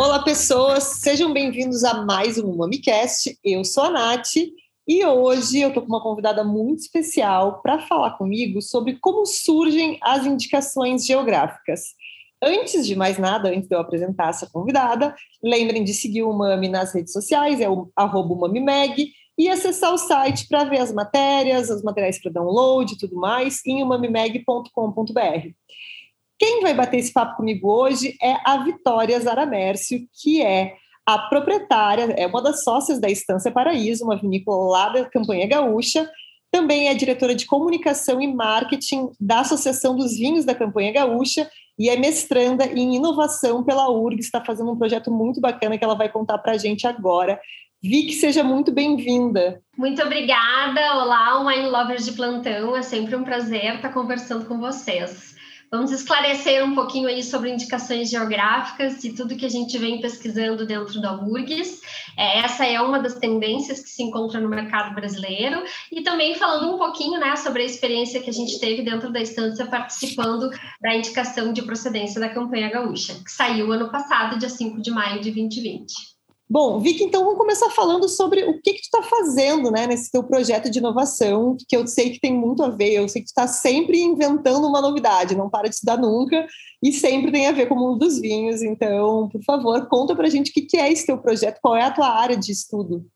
Olá, pessoas, sejam bem-vindos a mais um MamiCast. Eu sou a Nath e hoje eu estou com uma convidada muito especial para falar comigo sobre como surgem as indicações geográficas. Antes de mais nada, antes de eu apresentar essa convidada, lembrem de seguir o Mami nas redes sociais, é o MamiMag, e acessar o site para ver as matérias, os materiais para download e tudo mais em umamimeg.com.br. Quem vai bater esse papo comigo hoje é a Vitória Zaramércio, que é a proprietária, é uma das sócias da Estância Paraíso, uma vinícola lá da Campanha Gaúcha. Também é diretora de comunicação e marketing da Associação dos Vinhos da Campanha Gaúcha e é mestranda em inovação pela URG. Está fazendo um projeto muito bacana que ela vai contar para a gente agora. Vicky, seja muito bem-vinda. Muito obrigada. Olá, Wine Lovers de plantão. É sempre um prazer estar conversando com vocês. Vamos esclarecer um pouquinho aí sobre indicações geográficas e tudo que a gente vem pesquisando dentro da URGS. É, essa é uma das tendências que se encontra no mercado brasileiro e também falando um pouquinho né, sobre a experiência que a gente teve dentro da instância participando da indicação de procedência da campanha gaúcha, que saiu ano passado, dia 5 de maio de 2020. Bom, Vicky, então vamos começar falando sobre o que, que tu está fazendo né, nesse teu projeto de inovação, que eu sei que tem muito a ver, eu sei que tu está sempre inventando uma novidade, não para de estudar nunca, e sempre tem a ver com o mundo dos vinhos. Então, por favor, conta para a gente o que, que é esse teu projeto, qual é a tua área de estudo.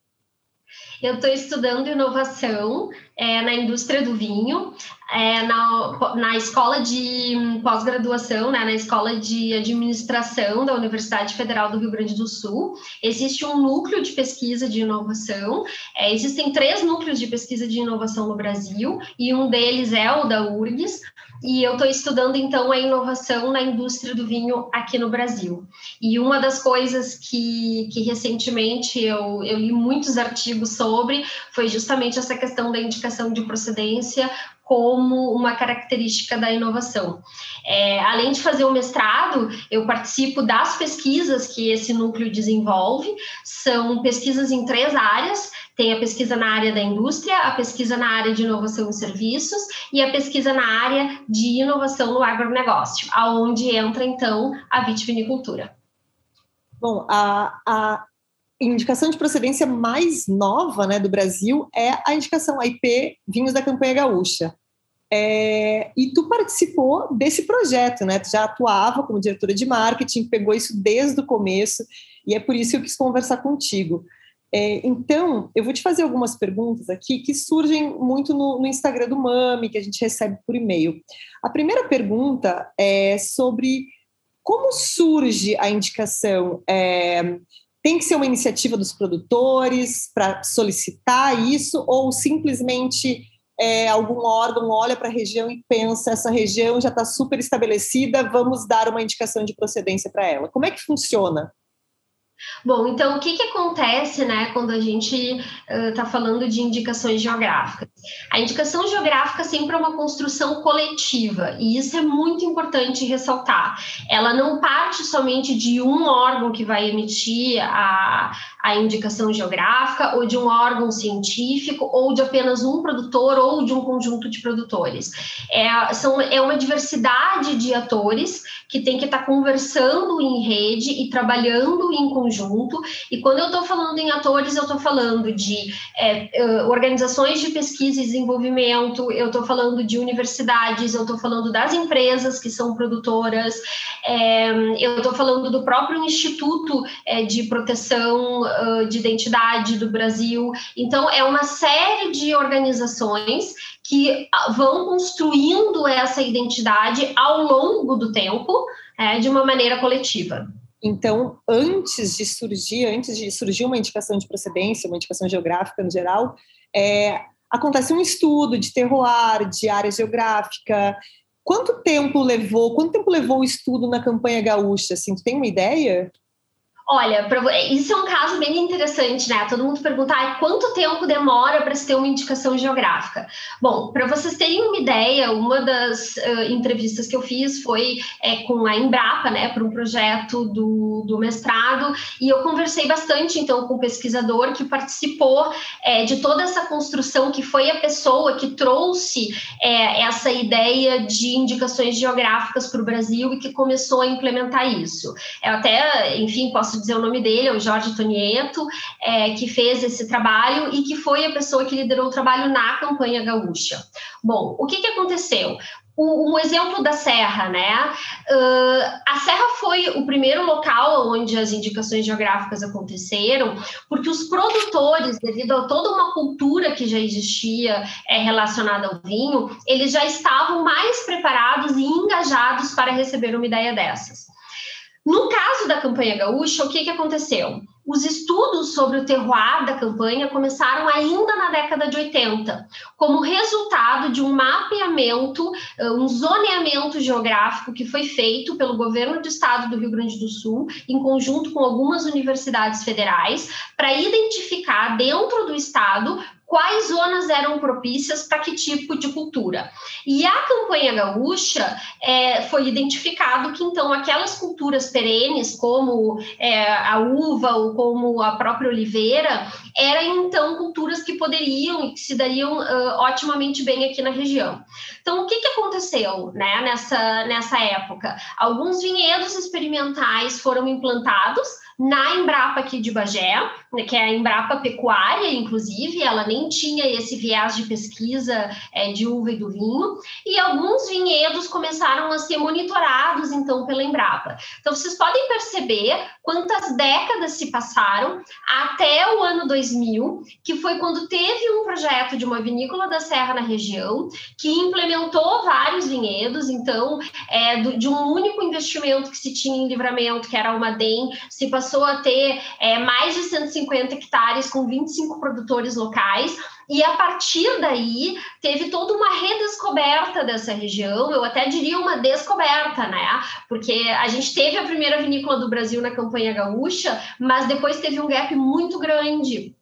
Eu estou estudando inovação é, na indústria do vinho, é, na, na escola de pós-graduação, né, na escola de administração da Universidade Federal do Rio Grande do Sul. Existe um núcleo de pesquisa de inovação. É, existem três núcleos de pesquisa de inovação no Brasil, e um deles é o da URGS, e eu estou estudando então a inovação na indústria do vinho aqui no Brasil. E uma das coisas que, que recentemente eu, eu li muitos artigos sobre foi justamente essa questão da indicação de procedência como uma característica da inovação. É, além de fazer o mestrado, eu participo das pesquisas que esse núcleo desenvolve, são pesquisas em três áreas: tem a pesquisa na área da indústria, a pesquisa na área de inovação em serviços e a pesquisa na área de inovação no agronegócio, aonde entra então a vitivinicultura. Bom, a, a indicação de procedência mais nova né, do Brasil é a indicação IP Vinhos da Campanha Gaúcha. É, e tu participou desse projeto, né? Tu já atuava como diretora de marketing, pegou isso desde o começo, e é por isso que eu quis conversar contigo. É, então, eu vou te fazer algumas perguntas aqui que surgem muito no, no Instagram do Mami, que a gente recebe por e-mail. A primeira pergunta é sobre como surge a indicação. É, tem que ser uma iniciativa dos produtores para solicitar isso, ou simplesmente é, algum órgão olha para a região e pensa: essa região já está super estabelecida, vamos dar uma indicação de procedência para ela? Como é que funciona? Bom, então o que, que acontece né, quando a gente está uh, falando de indicações geográficas? A indicação geográfica sempre é uma construção coletiva, e isso é muito importante ressaltar. Ela não parte somente de um órgão que vai emitir a, a indicação geográfica, ou de um órgão científico, ou de apenas um produtor, ou de um conjunto de produtores. É, são, é uma diversidade de atores que tem que estar tá conversando em rede e trabalhando em conjunto. E quando eu estou falando em atores, eu estou falando de é, organizações de pesquisa desenvolvimento, eu estou falando de universidades, eu estou falando das empresas que são produtoras, é, eu estou falando do próprio Instituto é, de Proteção de identidade do Brasil. Então, é uma série de organizações que vão construindo essa identidade ao longo do tempo, é, de uma maneira coletiva. Então, antes de surgir, antes de surgir uma indicação de procedência, uma indicação geográfica no geral, é, acontece um estudo de terroir, de área geográfica. Quanto tempo levou? Quanto tempo levou o estudo na campanha gaúcha? Assim, tu tem uma ideia? Olha, isso é um caso bem interessante, né? Todo mundo pergunta ah, quanto tempo demora para se ter uma indicação geográfica. Bom, para vocês terem uma ideia, uma das uh, entrevistas que eu fiz foi é, com a Embrapa, né, para um projeto do, do mestrado, e eu conversei bastante então com o pesquisador que participou é, de toda essa construção, que foi a pessoa que trouxe é, essa ideia de indicações geográficas para o Brasil e que começou a implementar isso. Eu até, enfim, posso posso dizer o nome dele, é o Jorge Tonieto, é, que fez esse trabalho e que foi a pessoa que liderou o trabalho na campanha gaúcha. Bom, o que, que aconteceu? um exemplo da Serra, né? Uh, a Serra foi o primeiro local onde as indicações geográficas aconteceram, porque os produtores, devido a toda uma cultura que já existia é, relacionada ao vinho, eles já estavam mais preparados e engajados para receber uma ideia dessas. No caso da campanha gaúcha, o que, que aconteceu? Os estudos sobre o terroir da campanha começaram ainda na década de 80, como resultado de um mapeamento, eh, um zoneamento geográfico que foi feito pelo governo do estado do Rio Grande do Sul, em conjunto com algumas universidades federais, para identificar dentro do estado quais zonas eram propícias para que tipo de cultura. E a campanha gaúcha é, foi identificado que então aquelas culturas perenes, como é, a uva ou como a própria oliveira, eram então culturas que poderiam e que se dariam uh, otimamente bem aqui na região. Então, o que, que aconteceu né, nessa, nessa época? Alguns vinhedos experimentais foram implantados na Embrapa aqui de Bagé, que é a Embrapa Pecuária, inclusive, ela nem tinha esse viés de pesquisa é, de uva e do vinho, e alguns vinhedos começaram a ser monitorados, então, pela Embrapa. Então, vocês podem perceber quantas décadas se passaram até o ano 2000, que foi quando teve um projeto de uma vinícola da Serra na região, que implementou vários vinhedos, então, é, do, de um único investimento que se tinha em livramento, que era uma DEM, se passou a ter é, mais de 150 hectares com 25 produtores locais. E a partir daí teve toda uma redescoberta dessa região, eu até diria uma descoberta, né? Porque a gente teve a primeira vinícola do Brasil na campanha gaúcha, mas depois teve um gap muito grande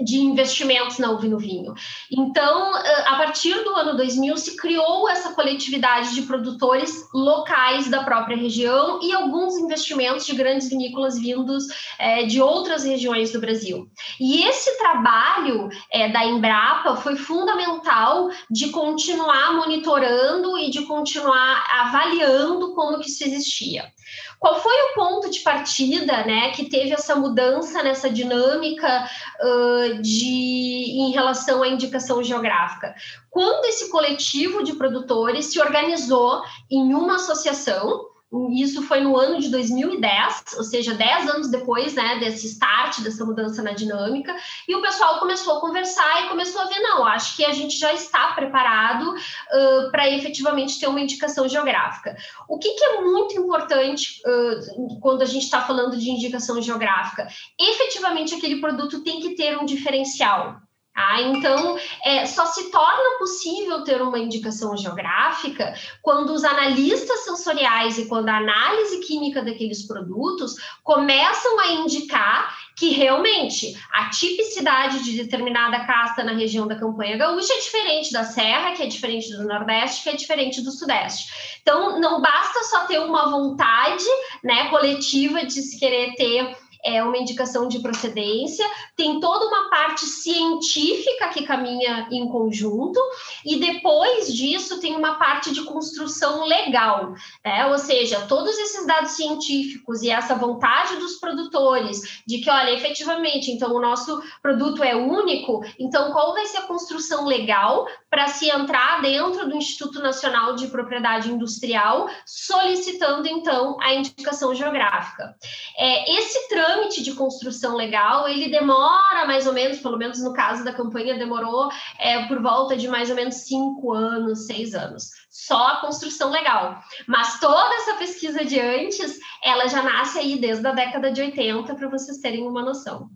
de investimentos na uva no vinho. Então, a partir do ano 2000, se criou essa coletividade de produtores locais da própria região e alguns investimentos de grandes vinícolas vindos é, de outras regiões do Brasil. E esse trabalho é, da Embrapa foi fundamental de continuar monitorando e de continuar avaliando como que isso existia. Qual foi o ponto de partida, né, que teve essa mudança nessa dinâmica uh, de em relação à indicação geográfica? Quando esse coletivo de produtores se organizou em uma associação isso foi no ano de 2010, ou seja, 10 anos depois né, desse start, dessa mudança na dinâmica, e o pessoal começou a conversar e começou a ver: não, acho que a gente já está preparado uh, para efetivamente ter uma indicação geográfica. O que, que é muito importante uh, quando a gente está falando de indicação geográfica? Efetivamente, aquele produto tem que ter um diferencial. Ah, então, é, só se torna possível ter uma indicação geográfica quando os analistas sensoriais e quando a análise química daqueles produtos começam a indicar que realmente a tipicidade de determinada casta na região da campanha gaúcha é diferente da Serra, que é diferente do Nordeste, que é diferente do Sudeste. Então, não basta só ter uma vontade né, coletiva de se querer ter é uma indicação de procedência, tem toda uma parte científica que caminha em conjunto, e depois disso tem uma parte de construção legal, né? ou seja, todos esses dados científicos e essa vontade dos produtores de que, olha, efetivamente, então o nosso produto é único, então qual vai ser a construção legal para se entrar dentro do Instituto Nacional de Propriedade Industrial, solicitando então a indicação geográfica. É, esse trâmite de construção legal, ele demora mais ou menos, pelo menos no caso da campanha, demorou é, por volta de mais ou menos cinco anos, seis anos. Só a construção legal. Mas toda essa pesquisa de antes, ela já nasce aí desde a década de 80, para vocês terem uma noção.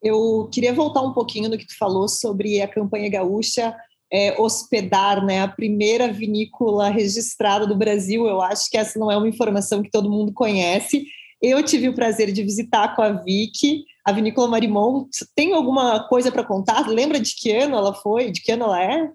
Eu queria voltar um pouquinho no que tu falou sobre a campanha gaúcha é, hospedar né, a primeira vinícola registrada do Brasil. Eu acho que essa não é uma informação que todo mundo conhece. Eu tive o prazer de visitar com a Vicky a Vinícola Marimon. Tem alguma coisa para contar? Lembra de que ano ela foi? De que ano ela é?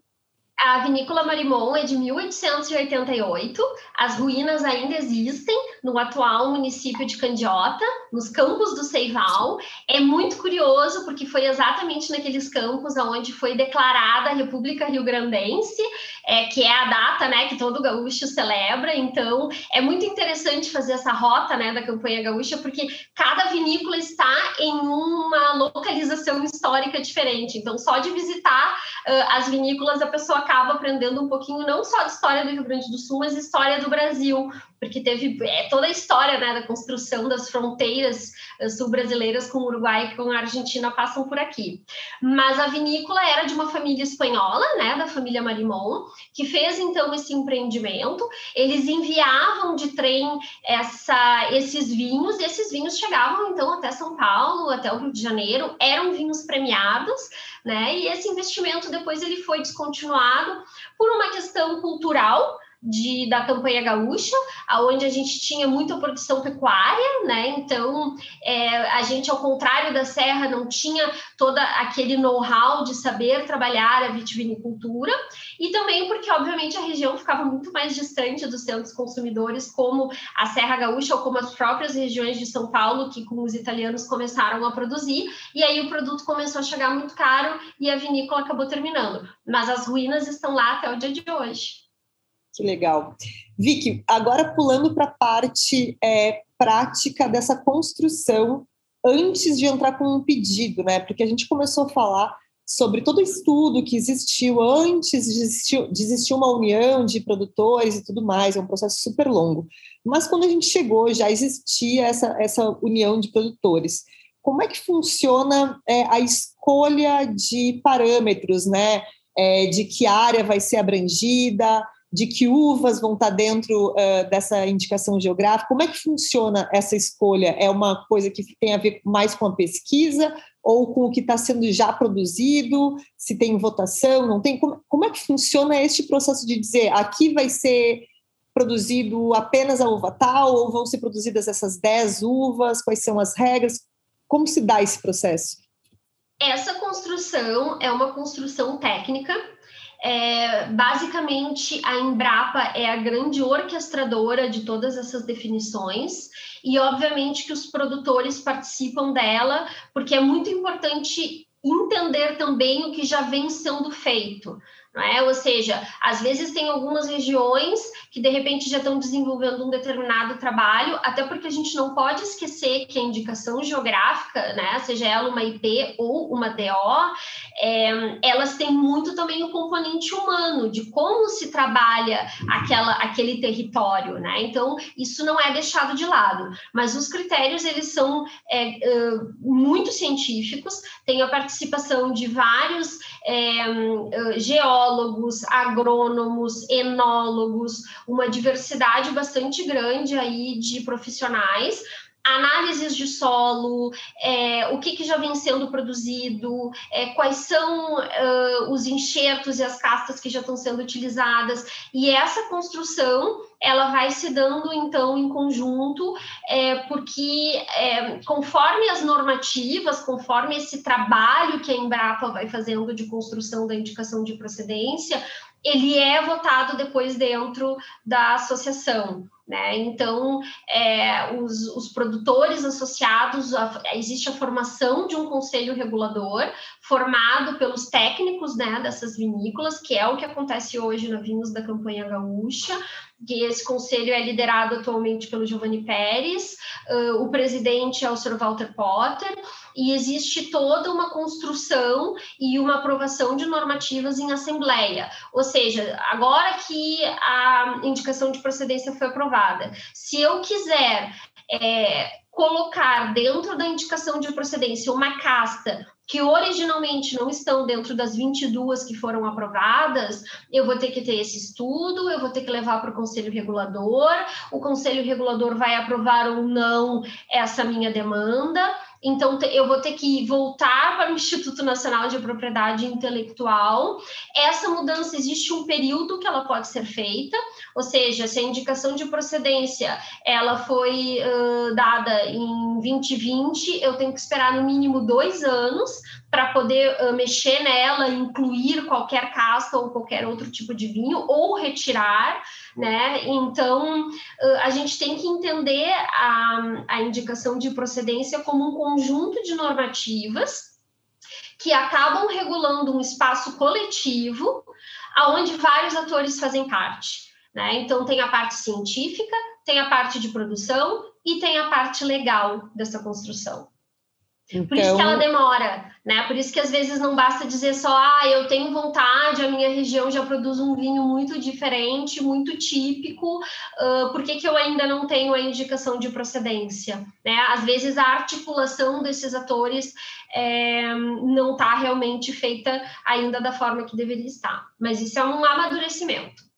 A vinícola Marimon é de 1888. As ruínas ainda existem no atual município de Candiota, nos campos do Seival. É muito curioso porque foi exatamente naqueles campos onde foi declarada a República Rio Grandense, é, que é a data, né, que todo gaúcho celebra. Então, é muito interessante fazer essa rota, né, da campanha gaúcha, porque cada vinícola está em uma localização histórica diferente. Então, só de visitar uh, as vinícolas a pessoa acaba aprendendo um pouquinho não só de história do Rio Grande do Sul, mas história do Brasil, porque teve é, toda a história né, da construção das fronteiras uh, sul-brasileiras com o Uruguai e com a Argentina passam por aqui. Mas a vinícola era de uma família espanhola, né, da família Marimon, que fez então esse empreendimento. Eles enviavam de trem essa, esses vinhos, e esses vinhos chegavam então até São Paulo, até o Rio de Janeiro, eram vinhos premiados, né? E esse investimento depois ele foi descontinuado por uma questão cultural, de, da campanha gaúcha, aonde a gente tinha muita produção pecuária, né? Então, é, a gente, ao contrário da Serra, não tinha todo aquele know-how de saber trabalhar a vitivinicultura, e também porque, obviamente, a região ficava muito mais distante dos centros consumidores, como a Serra Gaúcha ou como as próprias regiões de São Paulo, que com os italianos começaram a produzir, e aí o produto começou a chegar muito caro e a vinícola acabou terminando. Mas as ruínas estão lá até o dia de hoje. Que legal. Vicky, agora pulando para a parte é, prática dessa construção antes de entrar com um pedido, né? Porque a gente começou a falar sobre todo o estudo que existiu antes de existir, de existir uma união de produtores e tudo mais, é um processo super longo. Mas quando a gente chegou, já existia essa, essa união de produtores. Como é que funciona é, a escolha de parâmetros, né? É, de que área vai ser abrangida, de que uvas vão estar dentro uh, dessa indicação geográfica? Como é que funciona essa escolha? É uma coisa que tem a ver mais com a pesquisa ou com o que está sendo já produzido? Se tem votação, não tem? Como, como é que funciona este processo de dizer aqui vai ser produzido apenas a uva tal ou vão ser produzidas essas 10 uvas? Quais são as regras? Como se dá esse processo? Essa construção é uma construção técnica é, basicamente, a Embrapa é a grande orquestradora de todas essas definições, e obviamente que os produtores participam dela, porque é muito importante entender também o que já vem sendo feito. É? Ou seja, às vezes tem algumas regiões que de repente já estão desenvolvendo um determinado trabalho, até porque a gente não pode esquecer que a indicação geográfica, né, seja ela uma IP ou uma DO, é, elas têm muito também o componente humano de como se trabalha aquela, aquele território, né? Então isso não é deixado de lado, mas os critérios eles são é, uh, muito científicos, tem a participação de vários é, geólogos, agrônomos, enólogos, uma diversidade bastante grande aí de profissionais análises de solo, é, o que, que, já vem sendo produzido, é, quais são uh, os enxertos e as castas que já estão sendo utilizadas, e essa construção ela vai se dando então em conjunto, é, porque é, conforme as normativas, conforme esse trabalho que a Embrapa vai fazendo de construção da indicação de procedência, ele é votado depois dentro da associação. Né? Então, é, os, os, produtores associados, a, existe a formação de um conselho regulador formado pelos técnicos né, dessas vinícolas, que é o que acontece hoje na Vinhos da Campanha Gaúcha, que esse conselho é liderado atualmente pelo Giovanni Pérez, uh, o presidente é o Sr. Walter Potter, e existe toda uma construção e uma aprovação de normativas em assembleia. Ou seja, agora que a indicação de procedência foi aprovada, se eu quiser é, colocar dentro da indicação de procedência uma casta que originalmente não estão dentro das 22 que foram aprovadas, eu vou ter que ter esse estudo, eu vou ter que levar para o Conselho Regulador, o Conselho Regulador vai aprovar ou não essa minha demanda. Então, eu vou ter que voltar para o Instituto Nacional de Propriedade Intelectual. Essa mudança existe um período que ela pode ser feita, ou seja, se a indicação de procedência ela foi uh, dada em 2020, eu tenho que esperar no mínimo dois anos para poder uh, mexer nela, incluir qualquer casta ou qualquer outro tipo de vinho, ou retirar, né? Então, uh, a gente tem que entender a, a indicação de procedência como um conjunto de normativas que acabam regulando um espaço coletivo aonde vários atores fazem parte. Né? Então, tem a parte científica, tem a parte de produção e tem a parte legal dessa construção. Então... Por isso que ela então demora, né? Por isso que às vezes não basta dizer só, ah, eu tenho vontade, a minha região já produz um vinho muito diferente, muito típico, uh, por que, que eu ainda não tenho a indicação de procedência? Né? Às vezes a articulação desses atores é, não está realmente feita ainda da forma que deveria estar. Mas isso é um amadurecimento.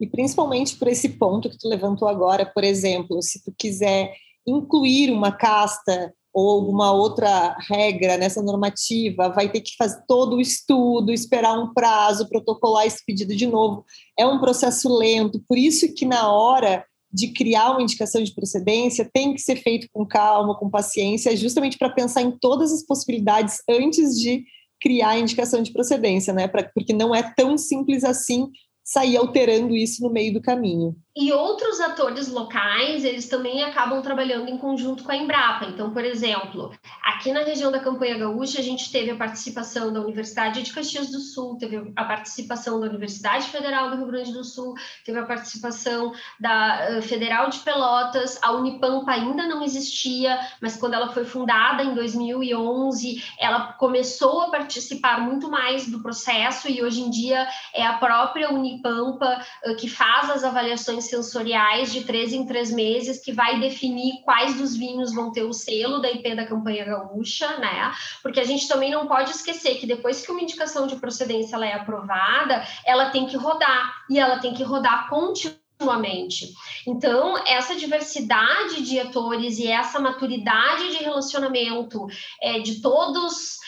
E principalmente por esse ponto que tu levantou agora, por exemplo, se tu quiser incluir uma casta ou alguma outra regra nessa normativa, vai ter que fazer todo o estudo, esperar um prazo, protocolar esse pedido de novo. É um processo lento, por isso que na hora de criar uma indicação de procedência tem que ser feito com calma, com paciência, justamente para pensar em todas as possibilidades antes de criar a indicação de procedência, né? Pra, porque não é tão simples assim sair alterando isso no meio do caminho. E outros atores locais, eles também acabam trabalhando em conjunto com a Embrapa. Então, por exemplo, aqui na região da Campanha Gaúcha, a gente teve a participação da Universidade de Caxias do Sul, teve a participação da Universidade Federal do Rio Grande do Sul, teve a participação da uh, Federal de Pelotas, a Unipampa ainda não existia, mas quando ela foi fundada em 2011, ela começou a participar muito mais do processo e hoje em dia é a própria Unipampa uh, que faz as avaliações sensoriais de três em três meses, que vai definir quais dos vinhos vão ter o selo da IP da campanha gaúcha, né? Porque a gente também não pode esquecer que depois que uma indicação de procedência ela é aprovada, ela tem que rodar e ela tem que rodar continuamente. Então, essa diversidade de atores e essa maturidade de relacionamento é, de todos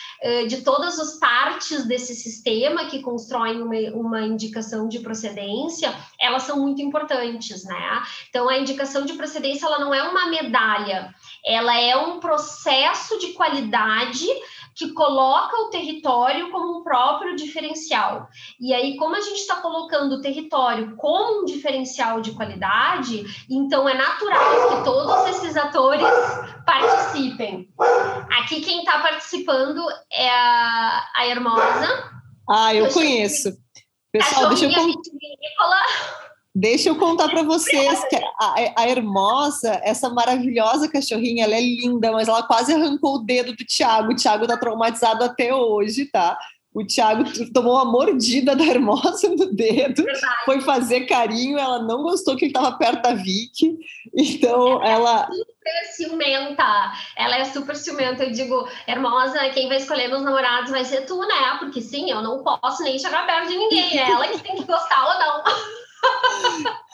de todas as partes desse sistema que constroem uma, uma indicação de procedência, elas são muito importantes, né? Então, a indicação de procedência, ela não é uma medalha, ela é um processo de qualidade que coloca o território como um próprio diferencial. E aí, como a gente está colocando o território como um diferencial de qualidade, então é natural que todos esses atores participem. Aqui quem está participando é a, a Hermosa. Ah, eu conheço. Pessoal, deixa eu... Deixa eu contar para vocês que a, a, Hermosa, essa maravilhosa cachorrinha, ela é linda, mas ela quase arrancou o dedo do Thiago. O Thiago tá traumatizado até hoje, tá? O Thiago tomou uma mordida da Hermosa no dedo, Verdade. foi fazer carinho, ela não gostou que ele estava perto da Vicky, então ela... É super ciumenta, ela é super ciumenta, eu digo, Hermosa, quem vai escolher meus namorados vai ser tu, né? Porque sim, eu não posso nem chegar perto de ninguém, é ela que tem que gostar ou não.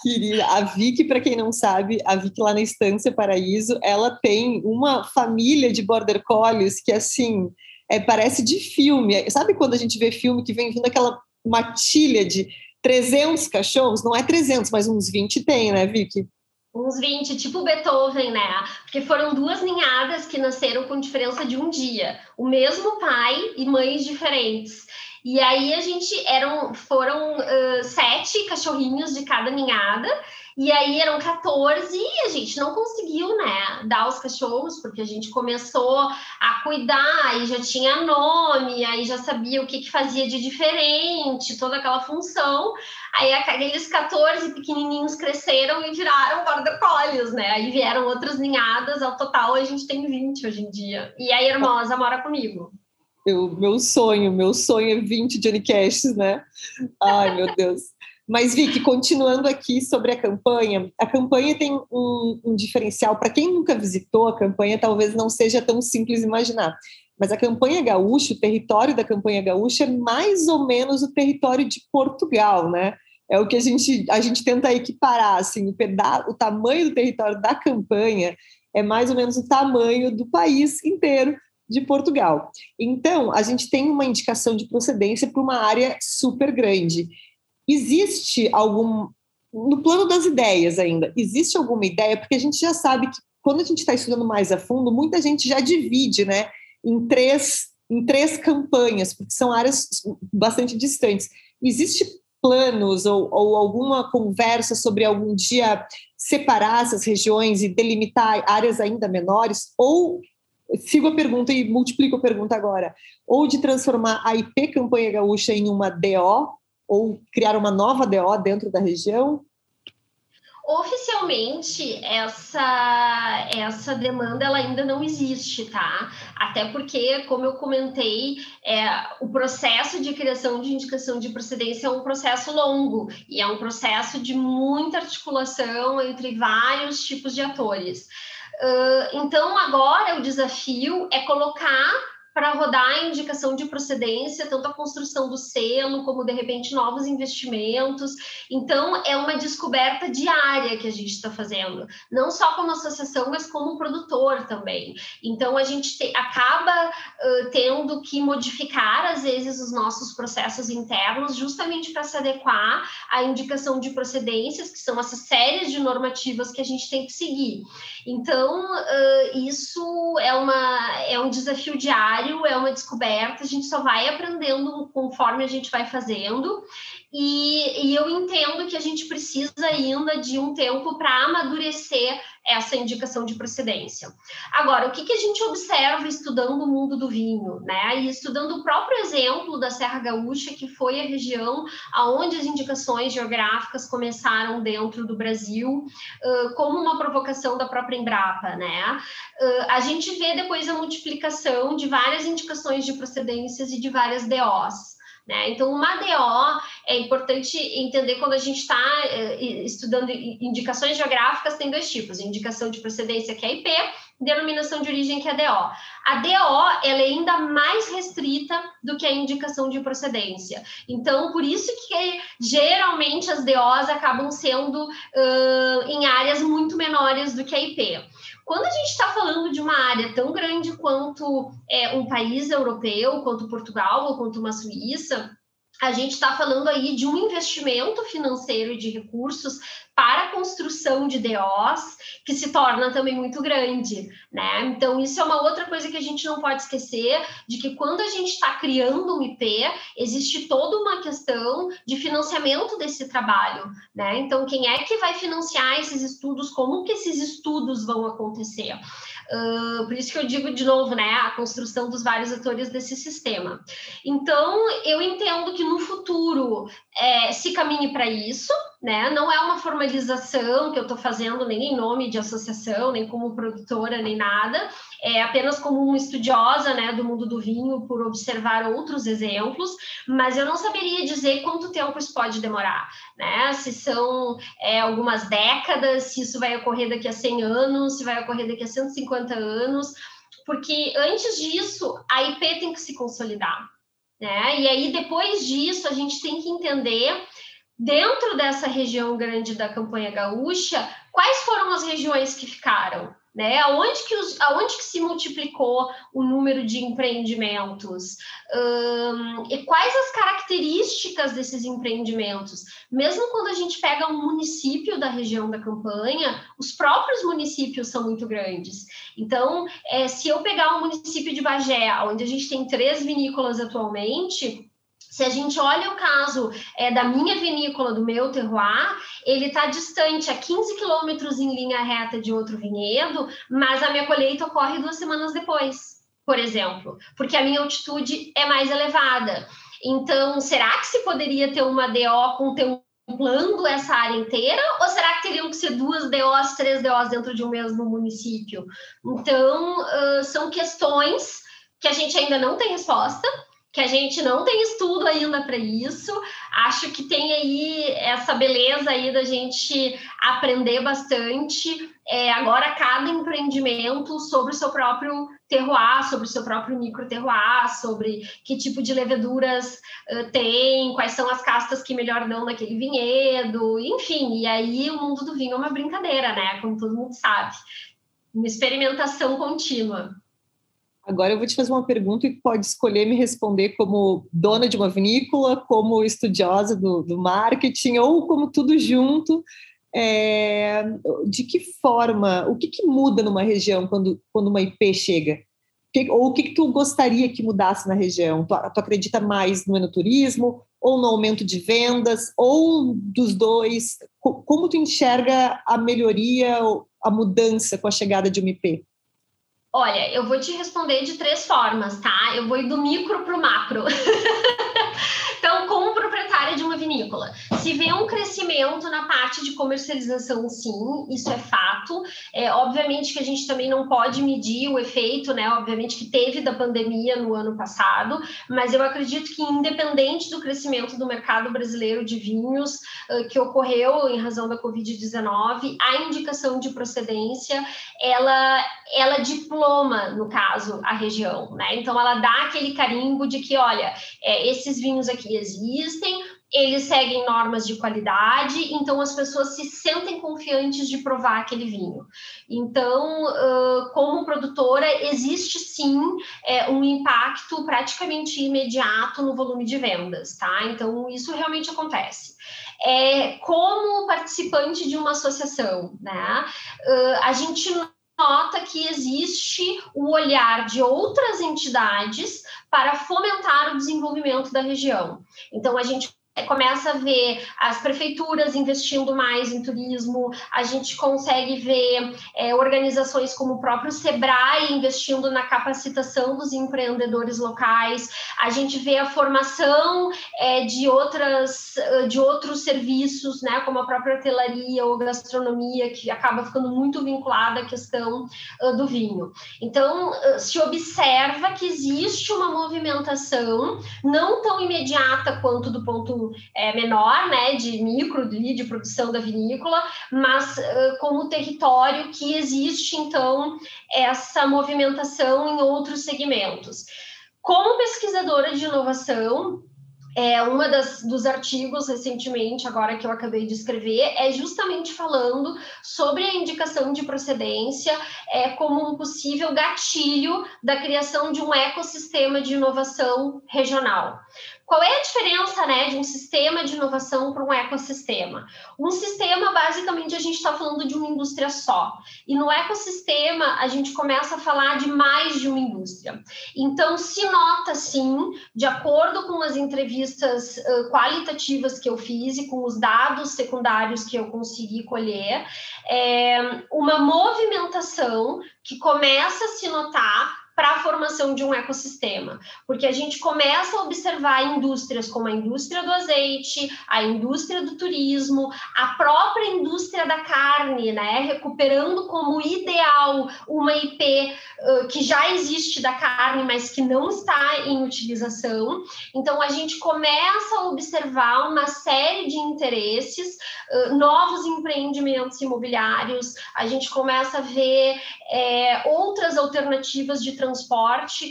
Querida, a Vicky, para quem não sabe, a Vicky lá na Estância Paraíso, ela tem uma família de border collies que, assim, é, parece de filme. Sabe quando a gente vê filme que vem vindo aquela matilha de 300 cachorros? Não é 300, mas uns 20 tem, né, Vicky? Uns 20, tipo Beethoven, né? Porque foram duas ninhadas que nasceram com diferença de um dia. O mesmo pai e mães diferentes. E aí a gente eram foram uh, sete cachorrinhos de cada ninhada. E aí eram 14 e a gente não conseguiu, né, dar os cachorros, porque a gente começou a cuidar e já tinha nome, aí já sabia o que, que fazia de diferente, toda aquela função. Aí aqueles 14 pequenininhos cresceram e viraram border collies, né? Aí vieram outras ninhadas, ao total a gente tem 20 hoje em dia. E a Hermosa mora comigo. Eu, meu sonho, meu sonho é 20 Johnny Cash, né? Ai, meu Deus. Mas, Vicky, continuando aqui sobre a campanha, a campanha tem um, um diferencial. Para quem nunca visitou a campanha, talvez não seja tão simples imaginar. Mas a campanha gaúcha, o território da campanha gaúcha é mais ou menos o território de Portugal, né? É o que a gente, a gente tenta equiparar, assim, o, peda o tamanho do território da campanha é mais ou menos o tamanho do país inteiro de Portugal. Então, a gente tem uma indicação de procedência para uma área super grande. Existe algum. No plano das ideias ainda, existe alguma ideia? Porque a gente já sabe que quando a gente está estudando mais a fundo, muita gente já divide né, em três em três campanhas, porque são áreas bastante distantes. Existe planos ou, ou alguma conversa sobre algum dia separar essas regiões e delimitar áreas ainda menores? Ou sigo a pergunta e multiplico a pergunta agora, ou de transformar a IP Campanha Gaúcha em uma DO, ou criar uma nova DO dentro da região? Oficialmente, essa, essa demanda ela ainda não existe, tá? Até porque, como eu comentei, é, o processo de criação de indicação de procedência é um processo longo e é um processo de muita articulação entre vários tipos de atores. Uh, então, agora o desafio é colocar para rodar a indicação de procedência, tanto a construção do selo, como de repente novos investimentos. Então, é uma descoberta diária que a gente está fazendo, não só como associação, mas como produtor também. Então, a gente te, acaba uh, tendo que modificar, às vezes, os nossos processos internos, justamente para se adequar à indicação de procedências, que são essas séries de normativas que a gente tem que seguir. Então, uh, isso é, uma, é um desafio diário é uma descoberta, a gente só vai aprendendo conforme a gente vai fazendo. E, e eu entendo que a gente precisa ainda de um tempo para amadurecer essa indicação de procedência. Agora, o que, que a gente observa estudando o mundo do vinho, né? E estudando o próprio exemplo da Serra Gaúcha, que foi a região aonde as indicações geográficas começaram dentro do Brasil, uh, como uma provocação da própria Embrapa, né? Uh, a gente vê depois a multiplicação de várias indicações de procedências e de várias DOs. Né? Então, uma DO é importante entender quando a gente está eh, estudando indicações geográficas, tem dois tipos: indicação de procedência, que é IP, denominação de origem, que é DO. A DO ela é ainda mais restrita do que a indicação de procedência. Então, por isso que geralmente as DOs acabam sendo uh, em áreas muito menores do que a IP. Quando a gente está falando de uma área tão grande quanto é, um país europeu, quanto Portugal ou quanto uma Suíça, a gente está falando aí de um investimento financeiro e de recursos para a construção de DOs, que se torna também muito grande, né? Então, isso é uma outra coisa que a gente não pode esquecer, de que quando a gente está criando um IP, existe toda uma questão de financiamento desse trabalho, né? Então, quem é que vai financiar esses estudos? Como que esses estudos vão acontecer? Uh, por isso que eu digo de novo, né, a construção dos vários atores desse sistema. Então, eu entendo que no futuro é, se caminhe para isso, né? Não é uma formalização que eu estou fazendo nem em nome de associação, nem como produtora, nem nada. É apenas como uma estudiosa, né, do mundo do vinho, por observar outros exemplos. Mas eu não saberia dizer quanto tempo isso pode demorar, né? Se são é, algumas décadas, se isso vai ocorrer daqui a 100 anos, se vai ocorrer daqui a 150 anos, porque antes disso a IP tem que se consolidar. Né? E aí, depois disso, a gente tem que entender dentro dessa região grande da campanha gaúcha, quais foram as regiões que ficaram? Né? Aonde, que os, aonde que se multiplicou o número de empreendimentos? E quais as características desses empreendimentos? Mesmo quando a gente pega um município da região da campanha, os próprios municípios são muito grandes. Então, é, se eu pegar um município de Bagé, onde a gente tem três vinícolas atualmente, se a gente olha o caso é, da minha vinícola, do meu terroir, ele está distante a 15 quilômetros em linha reta de outro vinhedo, mas a minha colheita ocorre duas semanas depois, por exemplo, porque a minha altitude é mais elevada. Então, será que se poderia ter uma DO contemplando essa área inteira? Ou será que teriam que ser duas DOs, três DOs dentro de um mesmo município? Então, uh, são questões que a gente ainda não tem resposta, que a gente não tem estudo ainda para isso. Acho que tem aí essa beleza aí da gente aprender bastante. É, agora, cada empreendimento sobre o seu próprio terroir, sobre o seu próprio micro terroir, sobre que tipo de leveduras uh, tem, quais são as castas que melhor dão naquele vinhedo, enfim. E aí o mundo do vinho é uma brincadeira, né? Como todo mundo sabe. Uma experimentação contínua. Agora eu vou te fazer uma pergunta e pode escolher me responder como dona de uma vinícola, como estudiosa do, do marketing ou como tudo junto. É, de que forma, o que, que, muda numa região quando, quando uma IP chega? ou o que, que tu gostaria que mudasse na região? Tu, tu acredita mais no enoturismo ou no aumento de vendas ou dos dois? Como tu enxerga a melhoria, a mudança com a chegada de uma IP? Olha, eu vou te responder de três formas, tá? Eu vou ir do micro para o macro. então, como proprietária de uma vinícola, se vê um crescimento na parte de comercialização, sim, isso é fato. É, obviamente que a gente também não pode medir o efeito, né? Obviamente que teve da pandemia no ano passado, mas eu acredito que, independente do crescimento do mercado brasileiro de vinhos uh, que ocorreu em razão da Covid-19, a indicação de procedência ela, ela diploma, no caso, a região, né? Então, ela dá aquele carimbo de que, olha, é, esses vinhos aqui existem, eles seguem normas de qualidade, então as pessoas se sentem confiantes de provar aquele vinho. Então, como produtora, existe sim é, um impacto praticamente imediato no volume de vendas, tá? Então, isso realmente acontece. É, como participante de uma associação, né? a gente nota que existe o olhar de outras entidades para fomentar o desenvolvimento da região. Então, a gente começa a ver as prefeituras investindo mais em turismo, a gente consegue ver é, organizações como o próprio Sebrae investindo na capacitação dos empreendedores locais, a gente vê a formação é, de outras de outros serviços, né, como a própria hotelaria ou gastronomia, que acaba ficando muito vinculada à questão uh, do vinho. Então, uh, se observa que existe uma movimentação não tão imediata quanto do ponto é, menor, né, de micro, de, produção da vinícola, mas uh, como território que existe, então, essa movimentação em outros segmentos. Como pesquisadora de inovação, é, uma das, dos artigos recentemente, agora que eu acabei de escrever, é justamente falando sobre a indicação de procedência é, como um possível gatilho da criação de um ecossistema de inovação regional. Qual é a diferença né, de um sistema de inovação para um ecossistema? Um sistema, basicamente, a gente está falando de uma indústria só. E no ecossistema, a gente começa a falar de mais de uma indústria. Então, se nota, sim, de acordo com as entrevistas uh, qualitativas que eu fiz e com os dados secundários que eu consegui colher, é, uma movimentação que começa a se notar para a formação de um ecossistema, porque a gente começa a observar indústrias como a indústria do azeite, a indústria do turismo, a própria indústria da carne, né, recuperando como ideal uma IP uh, que já existe da carne, mas que não está em utilização. Então a gente começa a observar uma série de interesses, uh, novos empreendimentos imobiliários, a gente começa a ver é, outras alternativas de transporte,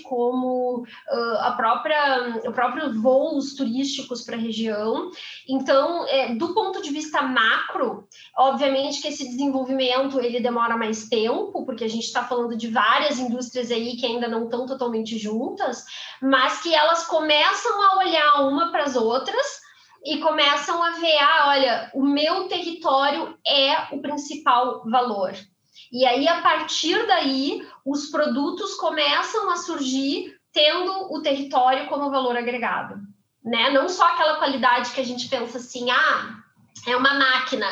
como uh, a própria, o próprio voos turísticos para a região. Então, é, do ponto de vista macro, obviamente que esse desenvolvimento ele demora mais tempo, porque a gente está falando de várias indústrias aí que ainda não estão totalmente juntas, mas que elas começam a olhar uma para as outras e começam a ver, ah, olha, o meu território é o principal valor. E aí, a partir daí, os produtos começam a surgir tendo o território como valor agregado. Né? Não só aquela qualidade que a gente pensa assim, ah, é uma máquina,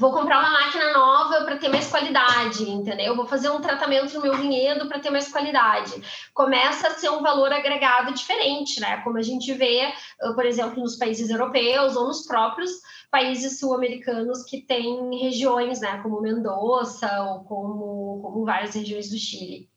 vou comprar uma máquina nova para ter mais qualidade, entendeu? Vou fazer um tratamento no meu vinhedo para ter mais qualidade. Começa a ser um valor agregado diferente, né? Como a gente vê, por exemplo, nos países europeus ou nos próprios países sul-americanos que têm regiões, né, como Mendoza ou como, como várias regiões do Chile.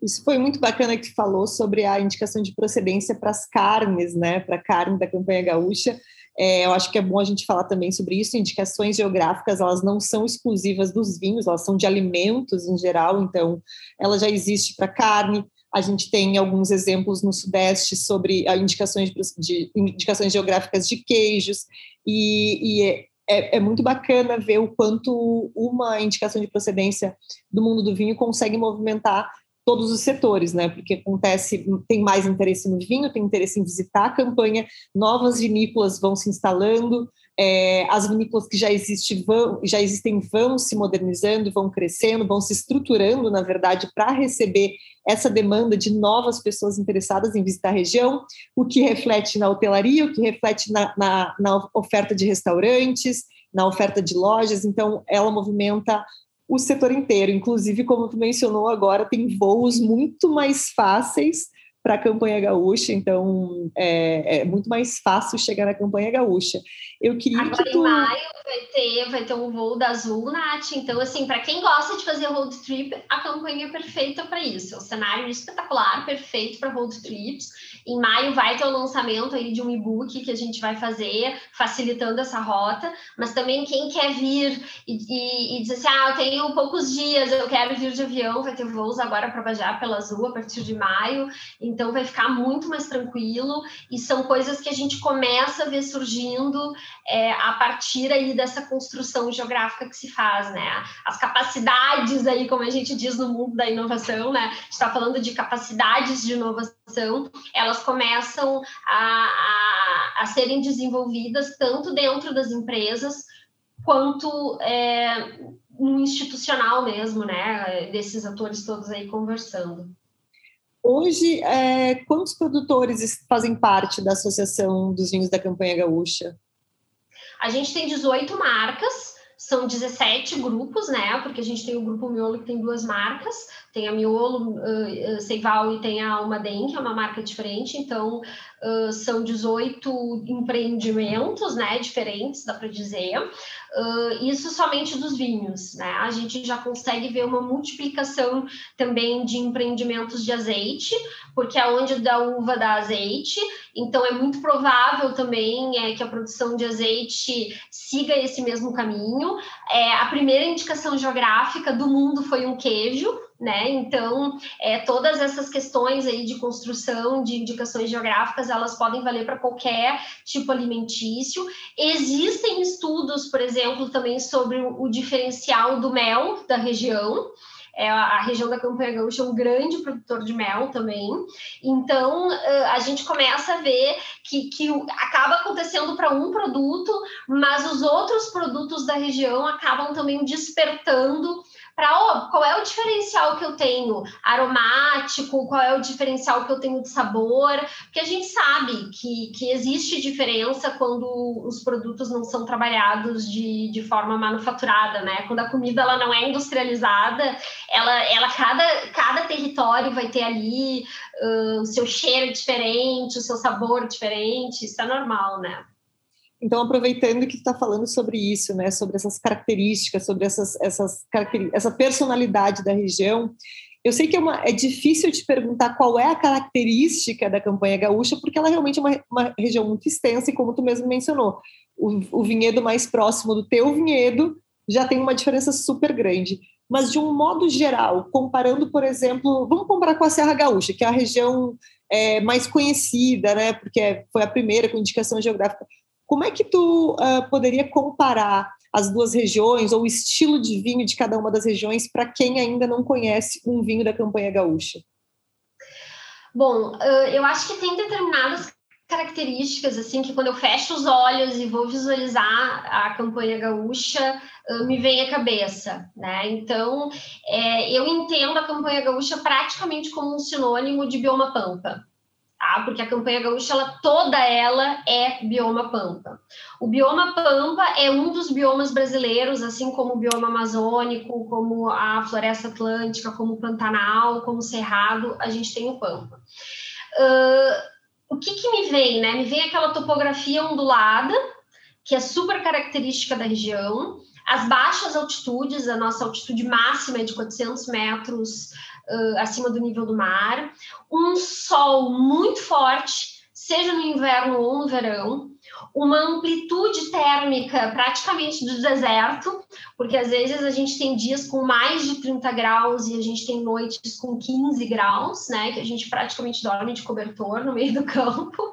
Isso foi muito bacana que falou sobre a indicação de procedência para as carnes, né, para a carne da campanha gaúcha. É, eu acho que é bom a gente falar também sobre isso. Indicações geográficas, elas não são exclusivas dos vinhos, elas são de alimentos em geral, então ela já existe para carne, a gente tem alguns exemplos no Sudeste sobre indicações, de, indicações geográficas de queijos, e, e é, é, é, muito bacana ver o quanto uma indicação de procedência do mundo do vinho consegue movimentar todos os setores, né? Porque acontece, tem mais interesse no vinho, tem interesse em visitar a campanha, novas vinícolas vão se instalando, É, as vinícolas que já, vão, já existem vão se modernizando, vão crescendo, vão se estruturando, na verdade, para receber essa demanda de novas pessoas interessadas em visitar a região, o que reflete na hotelaria, o que reflete na, na, na oferta de restaurantes, na oferta de lojas. Então, ela movimenta o setor inteiro. Inclusive, como tu mencionou agora, tem voos muito mais fáceis para a campanha gaúcha, então é, é, muito mais fácil chegar na campanha gaúcha. Eu queria Agora que tu... em maio vai ter, vai ter um voo da Azul, Nath. Então, assim, para quem gosta de fazer road trip, a campanha é perfeita para isso. É um cenário espetacular, perfeito para road trips. Em maio vai ter o lançamento aí de um e-book que a gente vai fazer, facilitando essa rota. Mas também quem quer vir e, e, e dizer assim, ah, eu tenho poucos dias, eu quero vir de avião, vai ter voos agora para Bajá pela Azul a partir de maio. Então, vai ficar muito mais tranquilo. E são coisas que a gente começa a ver surgindo é, a partir aí dessa construção geográfica que se faz, né? As capacidades aí, como a gente diz no mundo da inovação, né? A gente está falando de capacidades de inovação, elas começam a, a, a serem desenvolvidas tanto dentro das empresas quanto é, no institucional mesmo, né? Desses atores todos aí conversando. Hoje, é, quantos produtores fazem parte da Associação dos Vinhos da Campanha Gaúcha? A gente tem 18 marcas, são 17 grupos, né? Porque a gente tem o grupo Miolo que tem duas marcas, tem a Miolo, uh, Seival e tem a Almaden, que é uma marca diferente, então uh, são 18 empreendimentos, né? Diferentes, dá para dizer. Uh, isso somente dos vinhos, né? A gente já consegue ver uma multiplicação também de empreendimentos de azeite, porque é onde da uva dá azeite, então é muito provável também é, que a produção de azeite siga esse mesmo caminho. É, a primeira indicação geográfica do mundo foi um queijo, né? Então, é, todas essas questões aí de construção de indicações geográficas, elas podem valer para qualquer tipo alimentício. Existem estudos, por exemplo, também sobre o diferencial do mel da região. É, a região da Campanha Gaúcha é um grande produtor de mel também. Então, a gente começa a ver que, que acaba acontecendo para um produto, mas os outros produtos da região acabam também despertando para oh, qual é o diferencial que eu tenho aromático, qual é o diferencial que eu tenho de sabor, porque a gente sabe que, que existe diferença quando os produtos não são trabalhados de, de forma manufaturada, né? Quando a comida ela não é industrializada, ela, ela cada, cada território vai ter ali uh, o seu cheiro diferente, o seu sabor diferente, isso é normal, né? Então, aproveitando que está falando sobre isso, né, sobre essas características, sobre essas, essas essa personalidade da região, eu sei que é, uma, é difícil te perguntar qual é a característica da campanha gaúcha, porque ela realmente é uma, uma região muito extensa e, como tu mesmo mencionou, o, o vinhedo mais próximo do teu vinhedo já tem uma diferença super grande. Mas, de um modo geral, comparando, por exemplo, vamos comparar com a Serra Gaúcha, que é a região é, mais conhecida, né, porque foi a primeira com indicação geográfica. Como é que tu uh, poderia comparar as duas regiões ou o estilo de vinho de cada uma das regiões para quem ainda não conhece um vinho da campanha gaúcha? Bom, eu acho que tem determinadas características assim que quando eu fecho os olhos e vou visualizar a campanha gaúcha me vem à cabeça, né? Então é, eu entendo a campanha gaúcha praticamente como um sinônimo de bioma pampa tá? Porque a campanha gaúcha, ela, toda ela é bioma pampa. O bioma pampa é um dos biomas brasileiros, assim como o bioma amazônico, como a floresta atlântica, como o Pantanal, como o Cerrado, a gente tem o pampa. Uh, o que, que me vem, né? Me vem aquela topografia ondulada, que é super característica da região, as baixas altitudes, a nossa altitude máxima é de 400 metros uh, acima do nível do mar, um sol muito forte, seja no inverno ou no verão, uma amplitude térmica praticamente do deserto, porque às vezes a gente tem dias com mais de 30 graus e a gente tem noites com 15 graus, né, que a gente praticamente dorme de cobertor no meio do campo.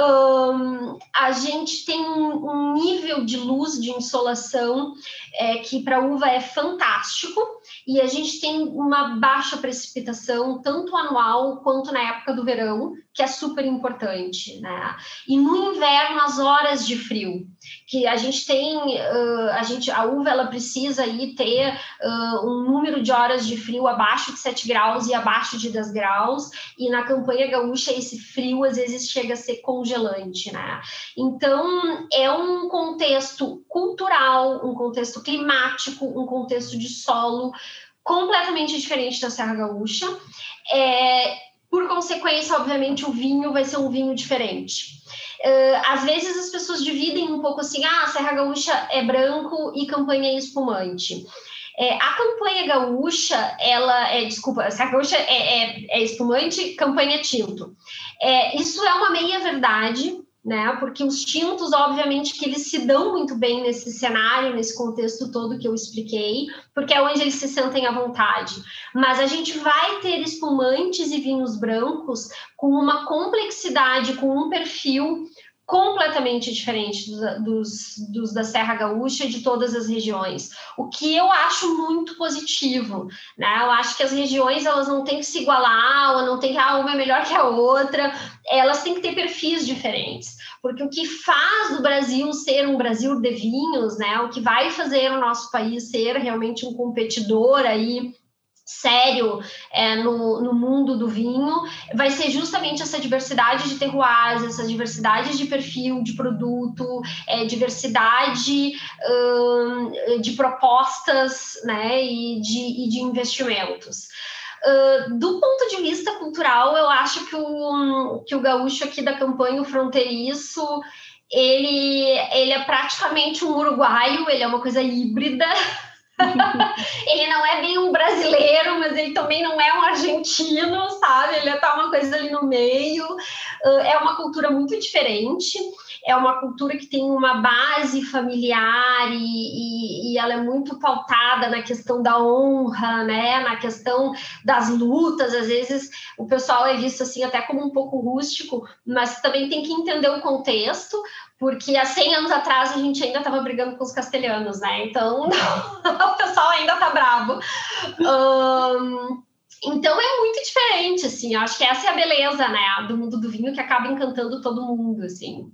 Um, a gente tem um, nível de luz de insolação é, que para uva é fantástico e a gente tem uma baixa precipitação tanto anual quanto na época do verão, que é super importante, né? E no inverno as horas de frio, que a gente tem, uh, a gente a uva ela precisa aí ter uh, um número de horas de frio abaixo de 7 graus e abaixo de 10 graus, e na campanha gaúcha esse frio às vezes chega a ser congelante, né? Então é um contexto cultural, um contexto climático, um contexto de solo completamente diferente da Serra Gaúcha. É, por consequência, obviamente, o vinho vai ser um vinho diferente. Uh, às vezes as pessoas dividem um pouco assim, ah, Serra Gaúcha é branco e campanha é espumante. É, a campanha gaúcha, ela é, desculpa, a Serra Gaúcha é, é, é espumante, campanha tinto. É, isso é uma meia verdade, né? Porque os tintos, obviamente, que eles se dão muito bem nesse cenário, nesse contexto todo que eu expliquei, porque é onde eles se sentem à vontade. Mas a gente vai ter espumantes e vinhos brancos com uma complexidade, com um perfil completamente diferente dos, dos, dos, da Serra Gaúcha e de todas as regiões, o que eu acho muito positivo, né? Eu acho que as regiões elas não têm que se igualar, ou não tem que ah, uma é melhor que a outra, elas têm que ter perfis diferentes, porque o que faz do Brasil ser um Brasil de vinhos, né? O que vai fazer o nosso país ser realmente um competidor aí sério é, no, no mundo do vinho vai ser justamente essa diversidade de terroirs, essa diversidade de perfil de produto, é, diversidade hum, de propostas né, e, de, e de investimentos. Uh, do ponto de vista cultural, eu acho que o, que o gaúcho aqui da campanha, o fronteiriço, ele, ele é praticamente um uruguaio, ele é uma coisa híbrida, ele não é bem um brasileiro, mas ele também não é um argentino, sabe? Ele tá uma coisa ali no meio. Uh, é uma cultura muito diferente. É uma cultura que tem uma base familiar e, e, e ela é muito pautada na questão da honra, né? Na questão das lutas. Às vezes o pessoal é visto assim até como um pouco rústico, mas também tem que entender o contexto porque há 100 anos atrás a gente ainda estava brigando com os castelhanos, né? Então o pessoal ainda tá bravo. Um, então é muito diferente, assim. Eu acho que essa é a beleza, né, do mundo do vinho que acaba encantando todo mundo, assim.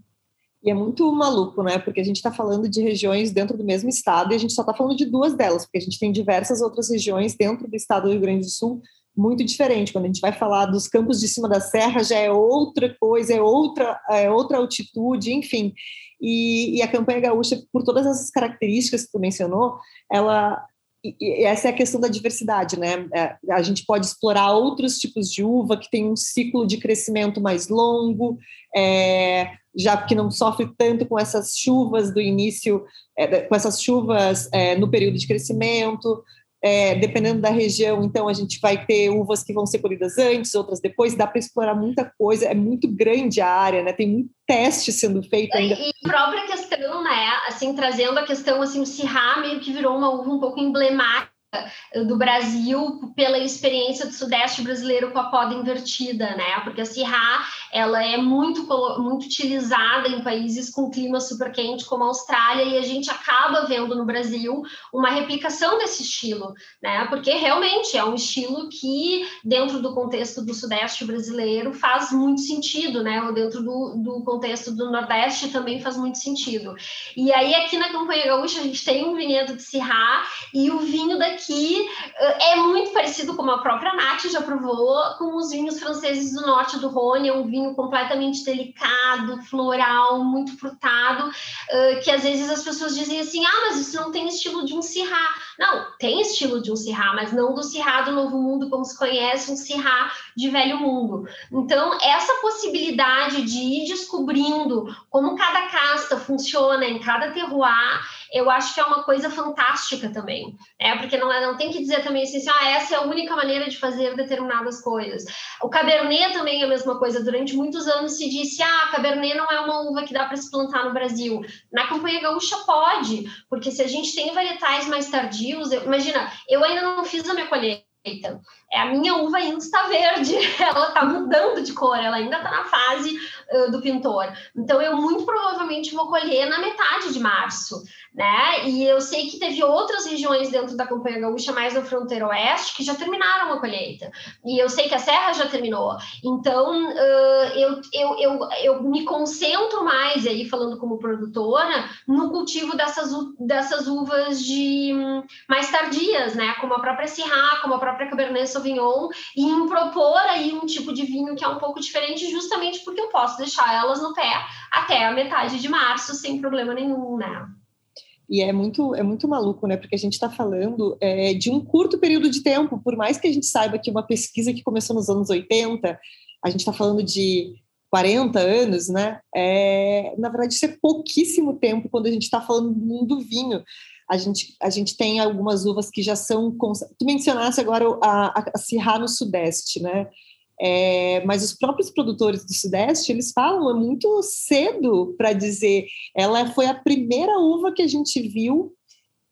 E é muito maluco, né? Porque a gente está falando de regiões dentro do mesmo estado e a gente só está falando de duas delas, porque a gente tem diversas outras regiões dentro do estado do Rio Grande do Sul muito diferente. Quando a gente vai falar dos campos de cima da serra, já é outra coisa, é outra, é outra altitude, enfim. E, e a campanha gaúcha, por todas essas características que tu mencionou, ela e essa é a questão da diversidade, né? É, a gente pode explorar outros tipos de uva que tem um ciclo de crescimento mais longo, é, já que não sofre tanto com essas chuvas do início, é, com essas chuvas é, no período de crescimento é, dependendo da região, então a gente vai ter uvas que vão ser colhidas antes, outras depois, dá para explorar muita coisa, é muito grande a área, né? Tem muito teste sendo feito ainda. E própria questão, né? Assim, trazendo a questão, assim, o Syrah meio que virou uma uva um pouco emblemática do Brasil pela experiência do Sudeste brasileiro com a poda invertida, né? Porque a Syrah, ela é muito, muito utilizada em países com clima super quente como a Austrália e a gente acaba vendo no Brasil uma replicação desse estilo, né? Porque realmente é um estilo que dentro do contexto do Sudeste brasileiro faz muito sentido, né? Ou dentro do, do contexto do Nordeste também faz muito sentido. E aí aqui na Campanha Gaúcha a gente tem um vinhedo de Syrah e o vinho daqui que é muito parecido, como a própria Nath já provou, com os vinhos franceses do norte do Rhône. É um vinho completamente delicado, floral, muito frutado, que às vezes as pessoas dizem assim: ah, mas isso não tem estilo de um Syrah. Não, tem estilo de um Syrah, mas não do Syrah do Novo Mundo, como se conhece, um Syrah de Velho Mundo. Então, essa possibilidade de ir descobrindo como cada casta funciona em cada terroir eu acho que é uma coisa fantástica também, é porque não, é, não tem que dizer também assim, ah, essa é a única maneira de fazer determinadas coisas. O Cabernet também é a mesma coisa. Durante muitos anos se disse, ah, Cabernet não é uma uva que dá para se plantar no Brasil. Na campanha gaúcha pode, porque se a gente tem varietais mais tardios, eu, imagina, eu ainda não fiz a minha colheita é a minha uva ainda está verde, ela está mudando de cor, ela ainda está na fase uh, do pintor. Então, eu muito provavelmente vou colher na metade de março né? E eu sei que teve outras regiões dentro da campanha gaúcha, mais na fronteira oeste, que já terminaram a colheita. E eu sei que a Serra já terminou. Então, uh, eu, eu, eu, eu me concentro mais, aí falando como produtora, no cultivo dessas, dessas uvas de mais tardias, né? Como a própria Syrah, como a própria Cabernet Sauvignon, e em propor aí um tipo de vinho que é um pouco diferente, justamente porque eu posso deixar elas no pé até a metade de março, sem problema nenhum, né? E é muito, é muito maluco, né? Porque a gente está falando é, de um curto período de tempo, por mais que a gente saiba que uma pesquisa que começou nos anos 80, a gente está falando de 40 anos, né? É, na verdade, isso é pouquíssimo tempo quando a gente está falando do mundo do vinho. A gente, a gente tem algumas uvas que já são. Tu mencionasse agora a, a, a no Sudeste, né? É, mas os próprios produtores do Sudeste, eles falam, é muito cedo para dizer. Ela foi a primeira uva que a gente viu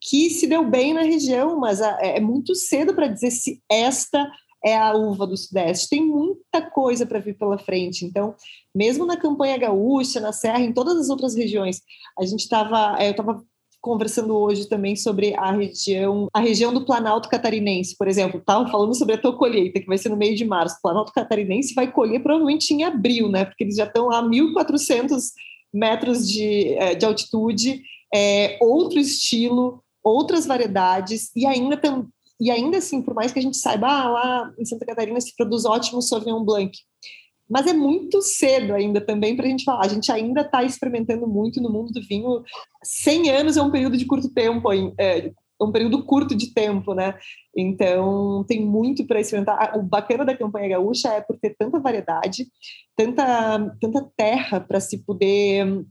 que se deu bem na região, mas é muito cedo para dizer se esta é a uva do Sudeste. Tem muita coisa para vir pela frente. Então, mesmo na campanha gaúcha, na Serra, em todas as outras regiões, a gente estava, eu estava conversando hoje também sobre a região, a região do Planalto Catarinense, por exemplo, estavam falando sobre a tua colheita, que vai ser no meio de março. O Planalto Catarinense vai colher provavelmente em abril, né? Porque eles já estão a 1.400 metros de, eh, de altitude, é, outro estilo, outras variedades, e ainda tem, e ainda assim, por mais que a gente saiba, ah, lá em Santa Catarina se produz ótimo Sauvignon Blanc, mas é muito cedo ainda também para a gente falar. A gente ainda está experimentando muito no mundo do vinho. 100 anos é um período de curto tempo, é um período curto de tempo, né? Então tem muito para experimentar. O bacana da campanha gaúcha é por ter tanta variedade, tanta, tanta terra para se poder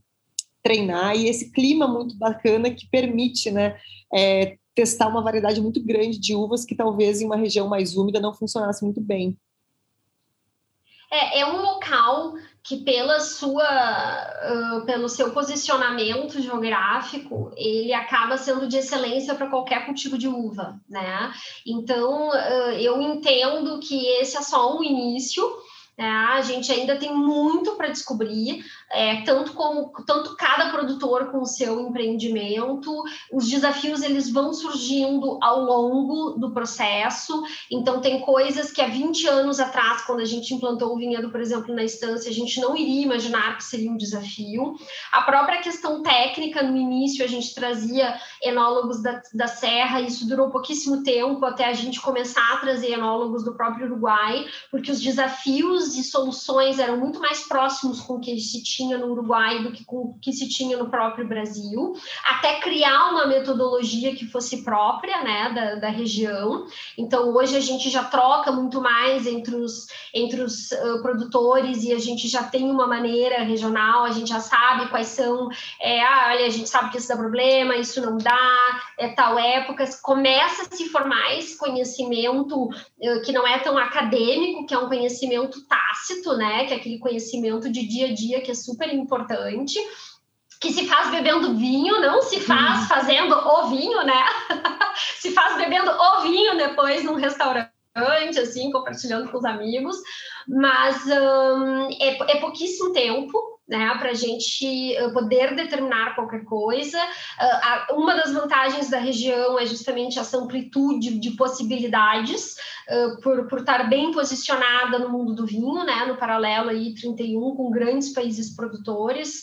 treinar e esse clima muito bacana que permite, né? É, testar uma variedade muito grande de uvas que talvez em uma região mais úmida não funcionasse muito bem. É, é um local que pela sua, uh, pelo seu posicionamento geográfico, ele acaba sendo de excelência para qualquer cultivo de uva, né? Então, uh, eu entendo que esse é só um início, né? A gente ainda tem muito para descobrir, é, tanto como tanto cada produtor com o seu empreendimento, os desafios eles vão surgindo ao longo do processo. Então tem coisas que há 20 anos atrás, quando a gente implantou o vinhedo, por exemplo, na estância, a gente não iria imaginar que seria um desafio. A própria questão técnica no início a gente trazia enólogos da, da Serra, isso durou pouquíssimo tempo até a gente começar a trazer enólogos do próprio Uruguai, porque os desafios e soluções eram muito mais próximos com o que se tinha no Uruguai do que que se tinha no próprio Brasil, até criar uma metodologia que fosse própria né, da, da região. Então, hoje a gente já troca muito mais entre os, entre os uh, produtores e a gente já tem uma maneira regional, a gente já sabe quais são, é, ah, olha, a gente sabe que isso dá problema, isso não dá, é tal época, começa a se formar esse conhecimento uh, que não é tão acadêmico, que é um conhecimento tácito, né? Que é aquele conhecimento de dia a dia que é importante que se faz bebendo vinho, não se faz uhum. fazendo o vinho, né? se faz bebendo o vinho depois num restaurante, assim, compartilhando com os amigos, mas um, é, é pouquíssimo tempo, né, para a gente poder determinar qualquer coisa. Uma das vantagens da região é justamente essa amplitude de possibilidades, por, por estar bem posicionada no mundo do vinho, né, no paralelo aí 31 com grandes países produtores.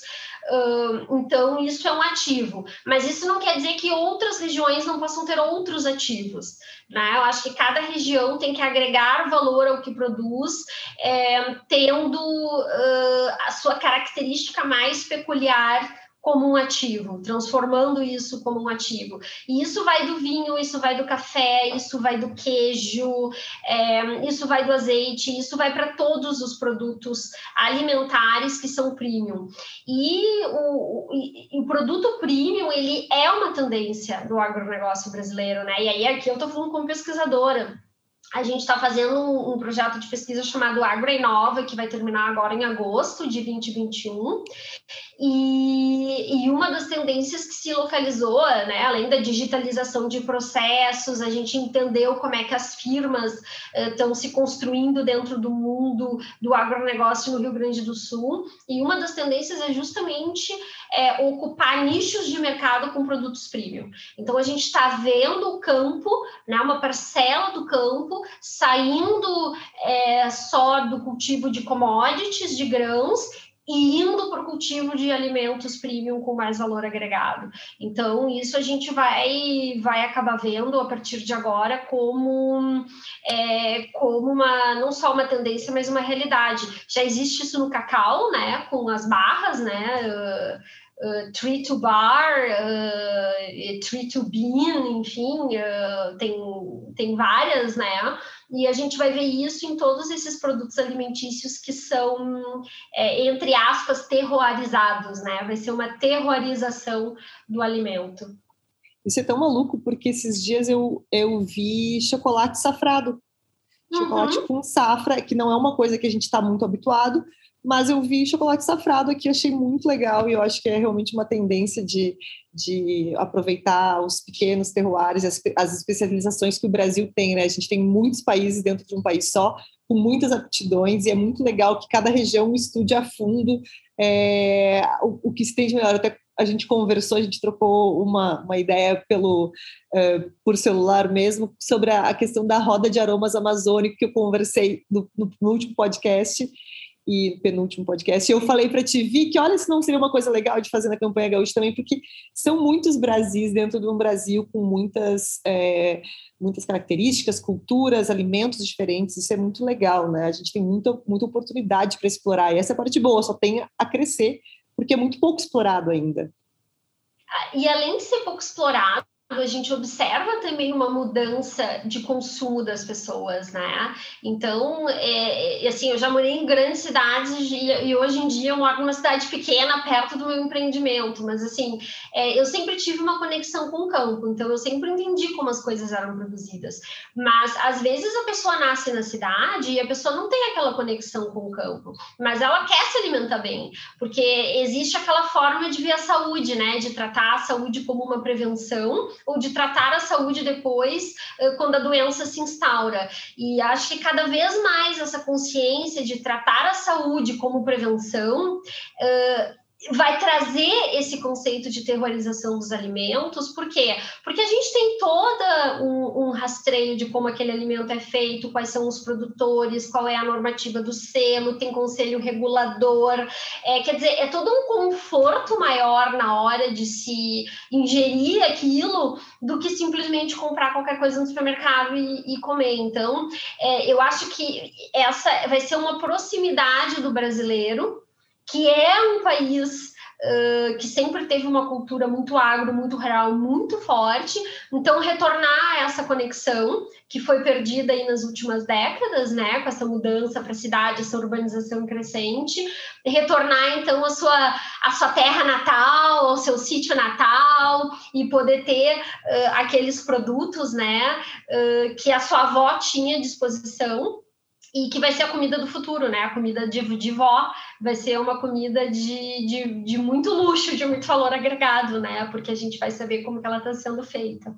Então, isso é um ativo, mas isso não quer dizer que outras regiões não possam ter outros ativos. Né? Eu acho que cada região tem que agregar valor ao que produz, é, tendo uh, a sua característica mais peculiar como um ativo, transformando isso como um ativo. E isso vai do vinho, isso vai do café, isso vai do queijo, é, isso vai do azeite, isso vai para todos os produtos alimentares que são premium. E o, o, o, produto premium, ele é uma tendência do agronegócio brasileiro, né? E aí aqui eu estou falando como pesquisadora a gente está fazendo um, projeto de pesquisa chamado Agro Inova, que vai terminar agora em agosto de 2021. E, e uma das tendências que se localizou, né, além da digitalização de processos, a gente entendeu como é que as firmas estão uh, se construindo dentro do mundo do agronegócio no Rio Grande do Sul, e uma das tendências é justamente é, ocupar nichos de mercado com produtos premium. Então, a gente está vendo o campo, né, uma parcela do campo, saindo é, só do cultivo de commodities, de grãos, e indo para o cultivo de alimentos premium com mais valor agregado. Então, isso a gente vai, vai acabar vendo a partir de agora como, é, como uma, não só uma tendência, mas uma realidade. Já existe isso no cacau, né, com as barras, né, uh, uh, tree to bar, uh, tree to bean, enfim, uh, tem, tem várias, né? E a gente vai ver isso em todos esses produtos alimentícios que são, é, entre aspas, terroirizados, né? Vai ser uma terrorização do alimento. Isso é tão maluco, porque esses dias eu, eu vi chocolate safrado. Chocolate uhum. com safra, que não é uma coisa que a gente está muito habituado, mas eu vi chocolate safrado aqui, achei muito legal e eu acho que é realmente uma tendência de, de aproveitar os pequenos terroirs, as, as especializações que o Brasil tem, né? A gente tem muitos países dentro de um país só, com muitas aptidões, e é muito legal que cada região estude a fundo é, o, o, que se tem de melhor. Até a gente conversou, a gente trocou uma, uma ideia pelo, uh, por celular mesmo sobre a, a, questão da roda de aromas amazônico que eu conversei no, no, no último podcast e penúltimo podcast, eu falei para ti, Vi, que olha se não seria uma coisa legal de fazer na campanha gaúcha também, porque são muitos Brasis dentro de um Brasil com muitas, é, muitas características, culturas, alimentos diferentes, isso é muito legal, né? A gente tem muita, muita oportunidade para explorar, e essa é a parte boa, só tem a crescer, porque é muito pouco explorado ainda. E além de ser pouco explorado, a gente observa também uma mudança de consumo das pessoas, né? Então, é, é, assim, eu já morei em grandes cidades e, hoje em dia eu moro numa cidade pequena perto do meu empreendimento, mas assim, é, eu sempre tive uma conexão com o campo, então eu sempre entendi como as coisas eram produzidas. Mas às vezes a pessoa nasce na cidade e a pessoa não tem aquela conexão com o campo, mas ela quer se alimentar bem, porque existe aquela forma de ver a saúde, né? De tratar a saúde como uma prevenção ou de tratar a saúde depois, quando a doença se instaura. E acho que cada vez mais essa consciência de tratar a saúde como prevenção vai trazer esse conceito de terrorização dos alimentos, por quê? Porque a gente tem todo um, um, rastreio de como aquele alimento é feito, quais são os produtores, qual é a normativa do selo, tem conselho regulador, é, quer dizer, é todo um conforto maior na hora de se ingerir aquilo do que simplesmente comprar qualquer coisa no supermercado e, e comer. Então, é, eu acho que essa vai ser uma proximidade do brasileiro que é um país uh, que sempre teve uma cultura muito agro, muito rural, muito forte. Então, retornar essa conexão que foi perdida aí nas últimas décadas, né, com essa mudança para a cidade, essa urbanização crescente, retornar então a sua a sua terra natal, ao seu sítio natal e poder ter uh, aqueles produtos, né, uh, que a sua avó tinha à disposição e que vai ser a comida do futuro, né? A comida de, de vó vai ser uma comida de, de, de muito luxo, de muito valor agregado, né? Porque a gente vai saber como que ela está sendo feita.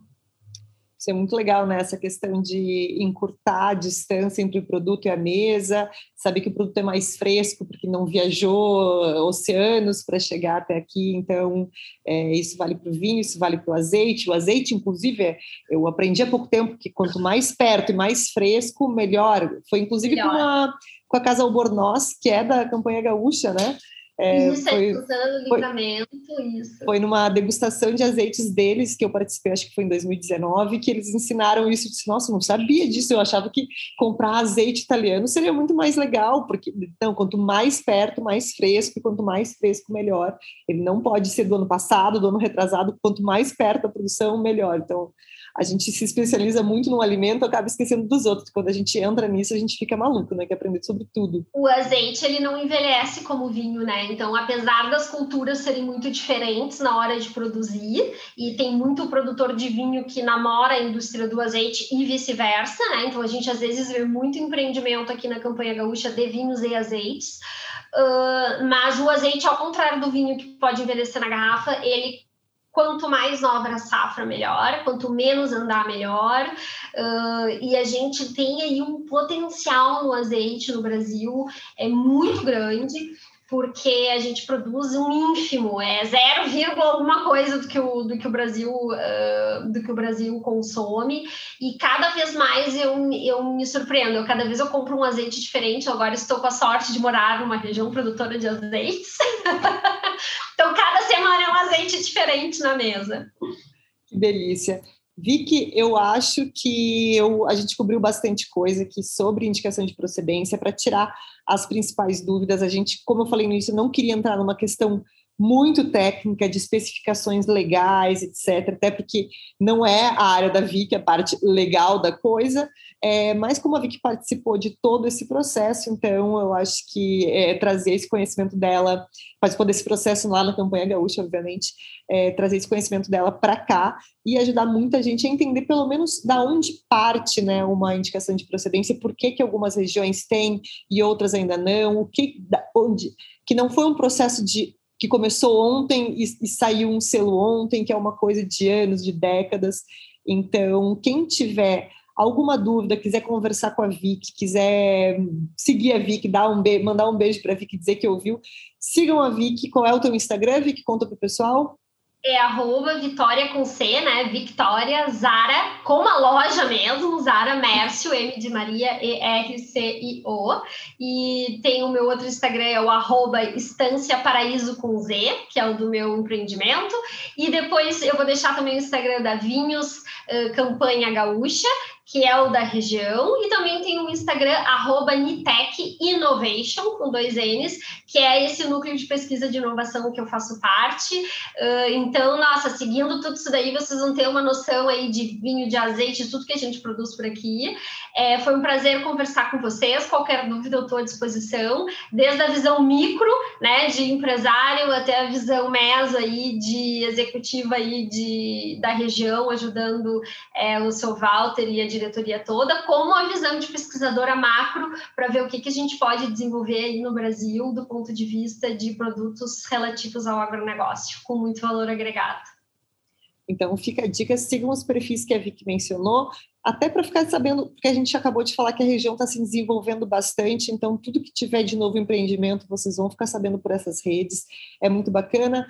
Isso é muito legal, né? Essa questão de encurtar a distância entre o produto e a mesa, saber que o produto é mais fresco porque não viajou oceanos para chegar até aqui. Então, é, isso vale para o vinho, isso vale para o azeite. O azeite, inclusive, eu aprendi há pouco tempo que quanto mais perto e mais fresco, melhor. Foi inclusive melhor. Com, a, com a Casa Albornoz, que é da campanha gaúcha, né? É, isso, foi, usando livramento, foi, isso. Foi numa degustação de azeites deles, que eu participei, acho que foi em 2019, que eles ensinaram isso. Eu disse, nossa, não sabia disso. Eu achava que comprar azeite italiano seria muito mais legal, porque, então, quanto mais perto, mais fresco, e quanto mais fresco, melhor. Ele não pode ser do ano passado, do ano retrasado, quanto mais perto da produção, melhor. Então, a gente se especializa muito no alimento, acaba esquecendo dos outros. Quando a gente entra nisso, a gente fica maluco, né? Que aprender sobre tudo. O azeite, ele não envelhece como vinho, né? Então, apesar das culturas serem muito diferentes na hora de produzir, e tem muito produtor de vinho que namora a indústria do azeite e vice-versa, né? Então, a gente às vezes vê muito empreendimento aqui na campanha gaúcha de vinhos e azeites. uh, mas o azeite, ao contrário do vinho que pode envelhecer na garrafa, ele quanto mais nova safra, melhor, quanto menos andar, melhor. Uh, e a gente tem aí um potencial no azeite no Brasil, é muito grande porque a gente produz um ínfimo, é 0, alguma coisa do que o, do que o Brasil uh, do que o Brasil consome e cada vez mais eu, eu me surpreendo, eu, cada vez eu compro um azeite diferente, agora estou com a sorte de morar numa região produtora de azeites, então cada semana é um azeite diferente na mesa. Que delícia. Vicky, eu acho que eu, a gente cobriu bastante coisa aqui sobre indicação de procedência para tirar as principais dúvidas. A gente, como eu falei no início, não queria entrar numa questão muito técnica de especificações legais, etc., até porque não é a área da Vicky, a parte legal da coisa, é, mas como a Vicky participou de todo esse processo, então eu acho que é, trazer esse conhecimento dela, participou desse processo lá na campanha gaúcha, obviamente, é, trazer esse conhecimento dela para cá e ajudar muita gente a entender pelo menos da onde parte né, uma indicação de procedência, por que, que algumas regiões têm e outras ainda não, o que, da, onde, que não foi um processo de que começou ontem e, e, saiu um selo ontem, que é uma coisa de anos, de décadas. Então, quem tiver alguma dúvida, quiser conversar com a Vic, quiser seguir a Vic, dar um mandar um beijo para a Vic, dizer que ouviu, sigam a Vic. Qual é o teu Instagram, Vic? Conta para o pessoal é arroba Vitória com C, né? Victoria Zara, com a loja mesmo, Zara Mércio, M de Maria, E-R-C-I-O. E tem o meu outro Instagram, é o arroba Estância Paraíso com Z, que é o do meu empreendimento. E depois eu vou deixar também o Instagram da Vinhos uh, Campanha Gaúcha, que é o da região, e também tem o Instagram, arroba Innovation, com dois N's, que é esse núcleo de pesquisa de inovação que eu faço parte. Uh, então, nossa, seguindo tudo isso daí, vocês vão ter uma noção aí de vinho, de azeite, tudo que a gente produz por aqui. É, foi um prazer conversar com vocês. Qualquer dúvida eu estou à disposição, desde a visão micro, né, de empresário, até a visão meso aí de executiva aí de, da região, ajudando é, o seu Walter e a diretoria toda, como a visão de pesquisadora macro para ver o que, que a gente pode desenvolver aí no Brasil do ponto de vista de produtos relativos ao agronegócio, com muito valor agregado. Então, fica a dica, sigam os perfis que a Vicky mencionou, até para ficar sabendo, porque a gente acabou de falar que a região está se desenvolvendo bastante, então tudo que tiver de novo empreendimento, vocês vão ficar sabendo por essas redes, é muito bacana.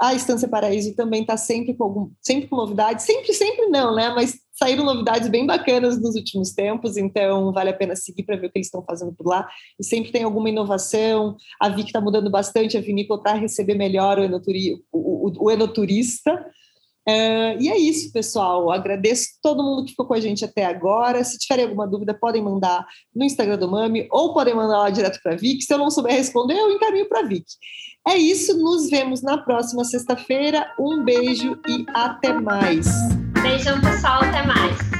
A Estância Paraíso também está sempre com algum, sempre com novidades, sempre, sempre não, né? Mas saíram novidades bem bacanas nos últimos tempos, então vale a pena seguir para ver o que eles estão fazendo por lá. E sempre tem alguma inovação. A Vic está mudando bastante a vinícola para receber melhor o, enoturi, o, o, o enoturista. E é isso, pessoal. Agradeço todo mundo que ficou com a gente até agora. Se tiverem alguma dúvida, podem mandar no Instagram do Mami ou podem mandar lá direto para a Vic. Se eu não souber responder, eu encaminho para a Vic. É isso, nos vemos na próxima sexta-feira. Um beijo e até mais. Beijão, pessoal, até mais.